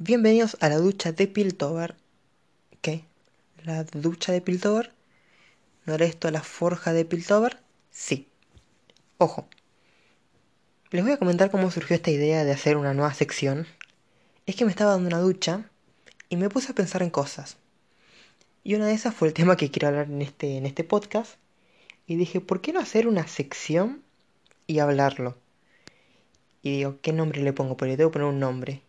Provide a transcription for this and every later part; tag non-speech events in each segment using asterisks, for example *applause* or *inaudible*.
Bienvenidos a la ducha de Piltover. ¿Qué? ¿La ducha de Piltover? ¿No era esto la forja de Piltover? Sí. Ojo. Les voy a comentar cómo surgió esta idea de hacer una nueva sección. Es que me estaba dando una ducha y me puse a pensar en cosas. Y una de esas fue el tema que quiero hablar en este, en este podcast. Y dije, ¿por qué no hacer una sección y hablarlo? Y digo, ¿qué nombre le pongo? Porque le tengo que poner un nombre.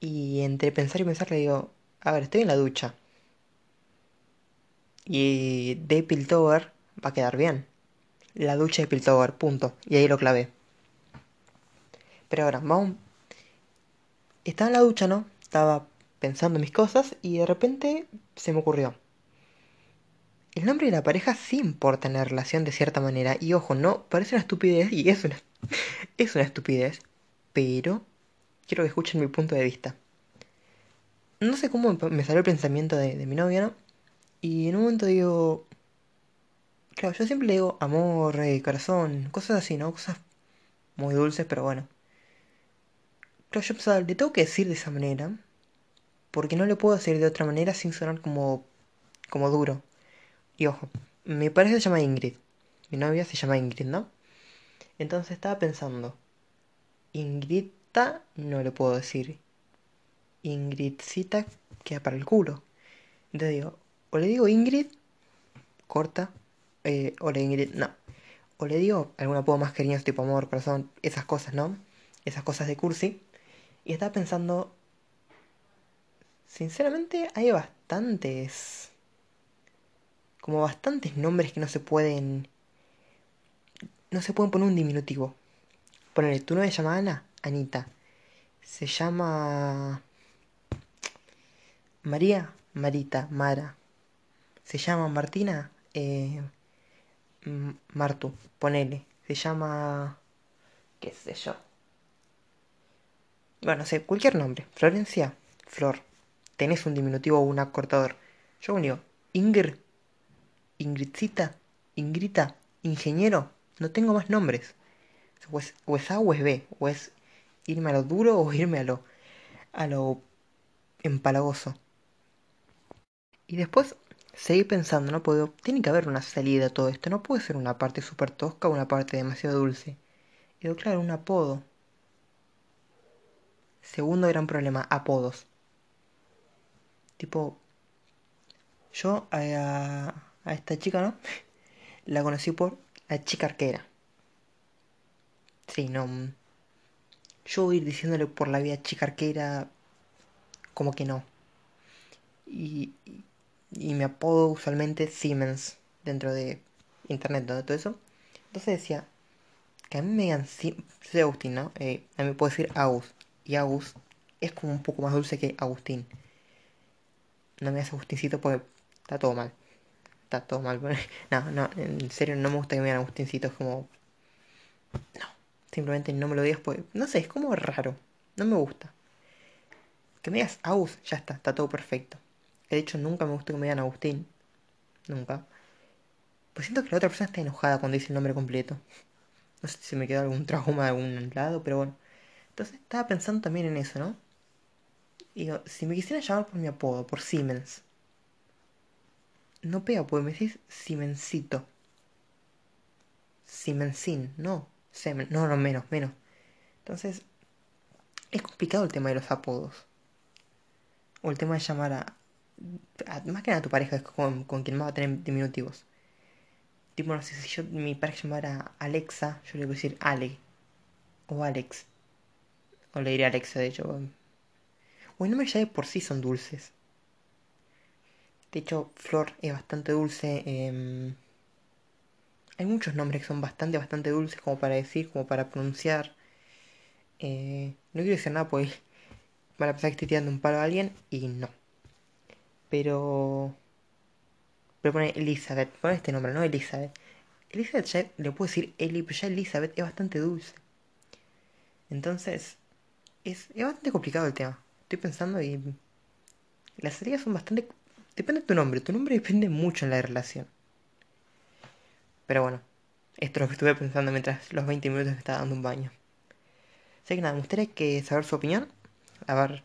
Y entre pensar y pensar le digo, a ver, estoy en la ducha. Y de Piltover va a quedar bien. La ducha de Piltover, punto. Y ahí lo clavé. Pero ahora, vamos. Estaba en la ducha, ¿no? Estaba pensando en mis cosas y de repente se me ocurrió. El nombre de la pareja sí importa en la relación de cierta manera. Y ojo, no, parece una estupidez y es una, *laughs* es una estupidez. Pero quiero que escuchen mi punto de vista. No sé cómo me salió el pensamiento de, mi novia, ¿no? Y en un momento digo... Claro, yo siempre le digo amor, eh, corazón, cosas así, ¿no? Cosas muy dulces, pero bueno. Claro, yo pensaba, le tengo que decir de esa manera. Porque no le puedo decir de otra manera sin sonar como, como duro. Y ojo, mi pareja se llama Ingrid. Mi novia se llama Ingrid, ¿no? Entonces estaba pensando. No le puedo decir. Ingridcita queda para el culo. Entonces digo, o le digo Ingrid, corta, eh, o le Ingrid, no. O le digo algún apodo más cariñoso, tipo amor, corazón, esas cosas, ¿no? Esas cosas de cursi. Y estaba pensando, sinceramente hay bastantes, como bastantes nombres que no se pueden, no se pueden poner un diminutivo. Ponele, tu novia se llama Ana, Anita. Se llama María, Marita, Mara. Se llama Martina, eh, Martu, ponele. Se llama... qué sé yo. Bueno, sé, cualquier nombre. Florencia, Flor. Tenés un diminutivo o un acortador. Yo digo, Ingrid, Ingridcita, Ingrita, Ingeniero. No tengo más nombres. O es, o es A o es B. O es irme a lo duro o irme a lo, a lo empalagoso. Y después seguí pensando, no puedo, tiene que haber una salida a todo esto, no puede ser una parte súper tosca o una parte demasiado dulce. Y digo, claro, un apodo. Segundo gran problema, apodos. Tipo, yo a, a esta chica, ¿no? *laughs* La conocí por la chica arquera. Sí, no. Yo ir diciéndole por la vida chica arquera, como que no. Y, y mi apodo usualmente Siemens dentro de internet, todo eso. Entonces decía que a mí me digan, yo soy Agustín, ¿no? Eh, a mí me puedo decir Agus. Y Agus es como un poco más dulce que Agustín. No me das Agustincito porque está todo mal. Está todo mal. *laughs* No, no, en serio no me gusta que me digan Agustincito. Es como... No, simplemente no me lo digas porque... No sé, es como raro. No me gusta. Que me digas Agus, ya está, está todo perfecto. De hecho, nunca me gustó que me digan Agustín. Nunca. Pues siento que la otra persona está enojada cuando dice el nombre completo. No sé si me quedó algún trauma de algún lado, pero bueno. Entonces estaba pensando también en eso, ¿no? Y digo, si me quisieran llamar por mi apodo, por Siemens. No pega, porque me decís Siemensito. Siemensín, no. No, no, menos, menos. Entonces, es complicado el tema de los apodos. O el tema de llamar a, más que nada a tu pareja, con, con, quien más va a tener diminutivos. Tipo, no sé, si yo mi pareja llamara Alexa, yo le voy a decir Ale. O Alex. O le diré Alexa, de hecho. O el nombre ya de por sí son dulces. De hecho, Flor es bastante dulce. Eh, hay muchos nombres que son bastante, bastante dulces como para decir, como para pronunciar. Eh, no quiero decir nada porque *laughs* van a pensar que estoy tirando un palo a alguien y no. Pero... Pero pone Elizabeth, pone este nombre, ¿no? Elizabeth. Elizabeth ya le puedo decir Eli, pero ya Elizabeth es bastante dulce. Entonces, es, es bastante complicado el tema. Estoy pensando y... Las salidas son bastante... Depende de tu nombre. Tu nombre depende mucho en la relación. Pero bueno, esto es lo que estuve pensando mientras los 20 minutos me estaba dando un baño. Así que nada, me gustaría que saber su opinión. A ver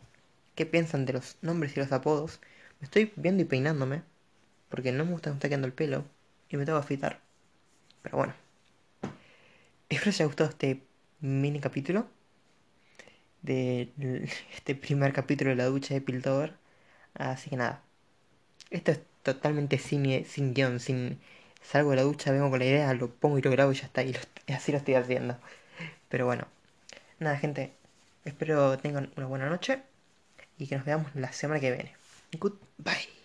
qué piensan de los nombres y los apodos. Me estoy viendo y peinándome, porque no me gusta que me está quedando el pelo y me tengo que afeitar. Pero bueno. Espero que os haya gustado este mini capítulo de *laughs* este primer capítulo de la ducha de Piltover. Así que nada. Esto es totalmente sin, sin guion, sin... Salgo de la ducha, vengo con la idea, lo pongo y lo grabo y ya está. Y, y así lo estoy haciendo. Pero bueno. Nada, gente. Espero tengan una buena noche y que nos veamos la semana que viene. Goodbye.